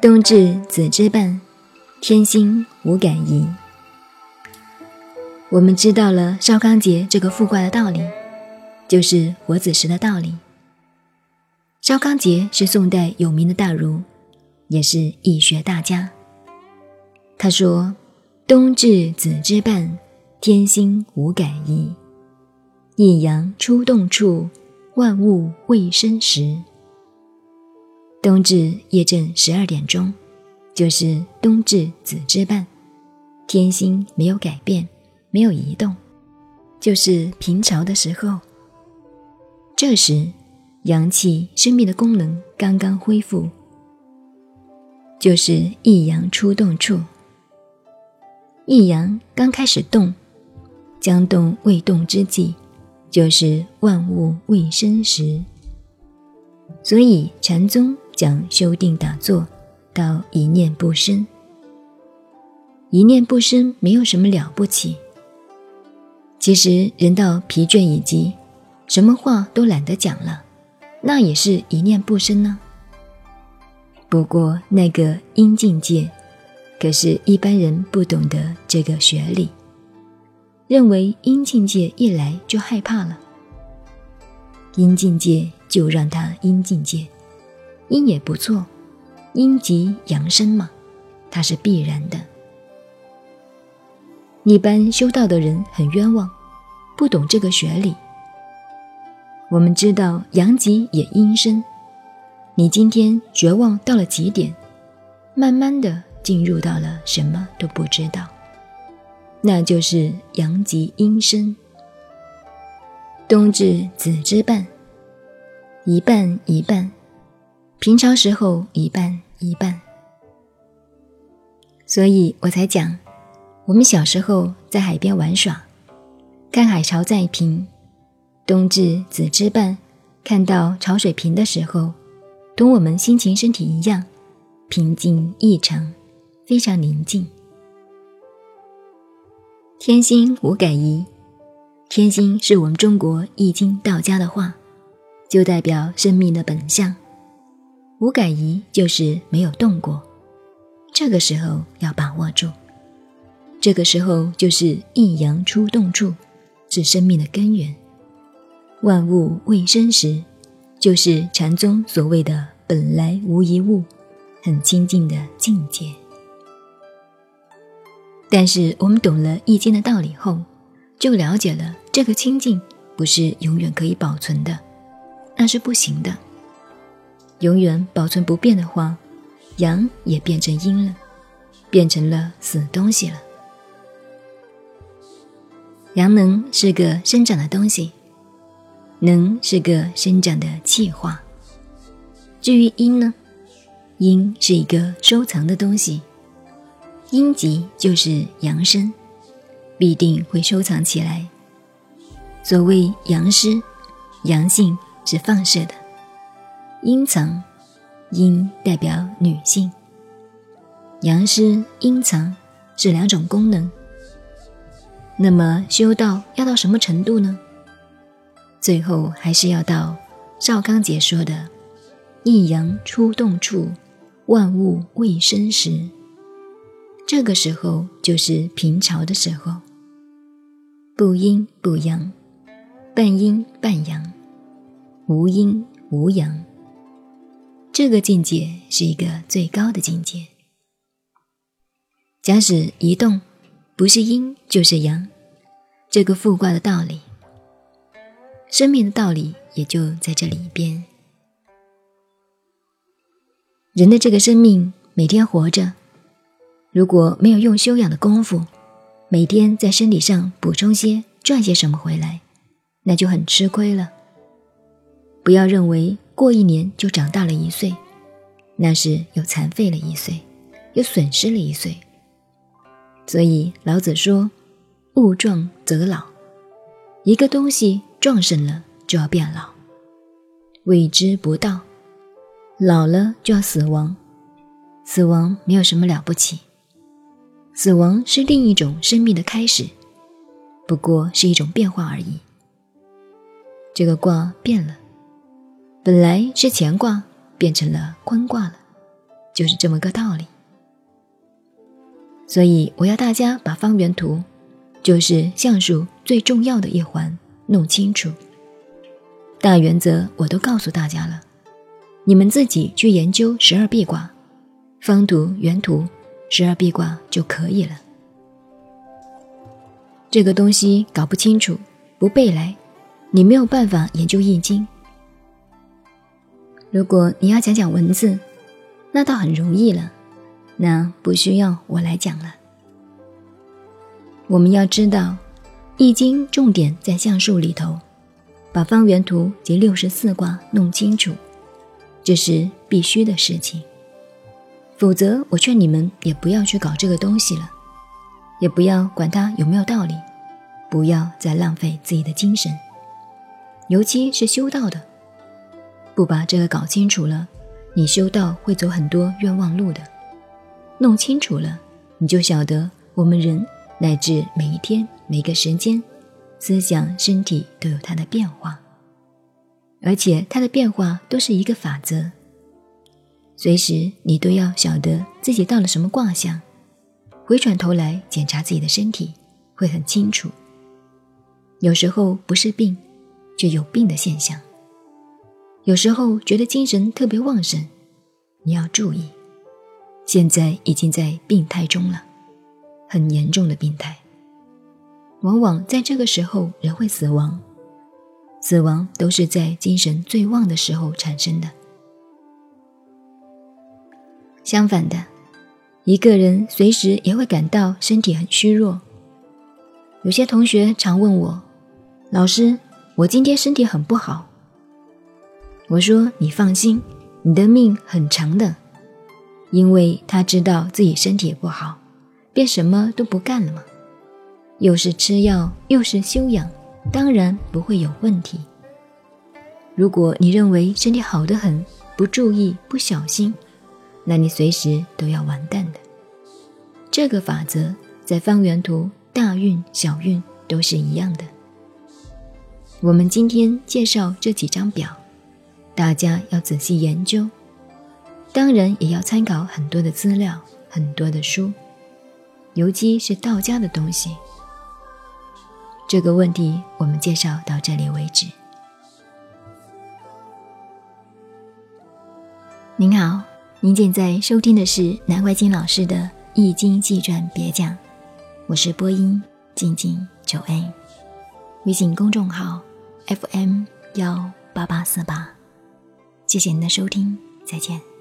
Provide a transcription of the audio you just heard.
冬至子之半，天心无感移。我们知道了少康节这个复卦的道理，就是活子时的道理。少康节是宋代有名的大儒，也是易学大家。他说：“冬至子之半，天心无感移。一阳出动处，万物未生时。”冬至夜正十二点钟，就是冬至子之半，天心没有改变，没有移动，就是平潮的时候。这时，阳气生命的功能刚刚恢复，就是一阳出动处。一阳刚开始动，将动未动之际，就是万物未生时。所以禅宗。讲修定打坐，到一念不生。一念不生没有什么了不起。其实人到疲倦以及，什么话都懒得讲了，那也是一念不生呢。不过那个阴境界，可是一般人不懂得这个学理，认为阴境界一来就害怕了。阴境界就让他阴境界。阴也不错，阴极阳生嘛，它是必然的。一般修道的人很冤枉，不懂这个学理。我们知道阳极也阴生，你今天绝望到了极点，慢慢的进入到了什么都不知道，那就是阳极阴生。冬至子之半，一半一半。平常时候一半一半，所以我才讲，我们小时候在海边玩耍，看海潮在平，冬至子之半，看到潮水平的时候，同我们心情身体一样，平静异常，非常宁静。天心无改移，天心是我们中国易经道家的话，就代表生命的本相。无改移就是没有动过，这个时候要把握住。这个时候就是一阳出动处，是生命的根源。万物未生时，就是禅宗所谓的本来无一物，很清净的境界。但是我们懂了易经的道理后，就了解了这个清净不是永远可以保存的，那是不行的。永远保存不变的话，阳也变成阴了，变成了死东西了。阳能是个生长的东西，能是个生长的气化。至于阴呢，阴是一个收藏的东西，阴极就是阳生，必定会收藏起来。所谓阳湿，阳性是放射的。阴藏，阴代表女性，阳湿阴藏是两种功能。那么修道要到什么程度呢？最后还是要到邵刚解说的“一阳出动处，万物未生时”。这个时候就是平潮的时候，不阴不阳，半阴半阳，无阴无阳。这个境界是一个最高的境界。假使移动不是阴就是阳，这个复卦的道理，生命的道理也就在这里边。人的这个生命每天活着，如果没有用修养的功夫，每天在身体上补充些赚些什么回来，那就很吃亏了。不要认为。过一年就长大了一岁，那是又残废了一岁，又损失了一岁。所以老子说：“物壮则老。”一个东西壮盛了就要变老，谓之不道。老了就要死亡，死亡没有什么了不起。死亡是另一种生命的开始，不过是一种变化而已。这个卦变了，本来是乾卦，变成了坤卦了，就是这么个道理。所以我要大家把方圆图，就是相术最重要的一环弄清楚。大原则我都告诉大家了，你们自己去研究十二臂卦，方图、圆图、十二臂卦就可以了。这个东西搞不清楚，不背来，你没有办法研究易经。如果你要讲讲文字，那倒很容易了，那不需要我来讲了。我们要知道，易经重点在相术里头。把方圆图及六十四卦弄清楚，这是必须的事情。否则，我劝你们也不要去搞这个东西了，也不要管它有没有道理，不要再浪费自己的精神。尤其是修道的，不把这个搞清楚了，你修道会走很多冤枉路的。弄清楚了，你就晓得我们人乃至每一天每个时间。思想、身体都有它的变化，而且它的变化都是一个法则。随时你都要晓得自己到了什么卦象，回转头来检查自己的身体，会很清楚。有时候不是病，就有病的现象；有时候觉得精神特别旺盛，你要注意，现在已经在病态中了，很严重的病态。往往在这个时候，人会死亡。死亡都是在精神最旺的时候产生的。相反的，一个人随时也会感到身体很虚弱。有些同学常问我：“老师，我今天身体很不好。”我说：“你放心，你的命很长的，因为他知道自己身体不好，便什么都不干了嘛。”又是吃药，又是修养，当然不会有问题。如果你认为身体好得很，不注意、不小心，那你随时都要完蛋的。这个法则在方圆图大运、小运都是一样的。我们今天介绍这几张表，大家要仔细研究，当然也要参考很多的资料、很多的书，尤其是道家的东西。这个问题我们介绍到这里为止。您好，您现在收听的是南怀瑾老师的《易经纪传别讲》，我是播音静静九 A，微信公众号 FM 幺八八四八，谢谢您的收听，再见。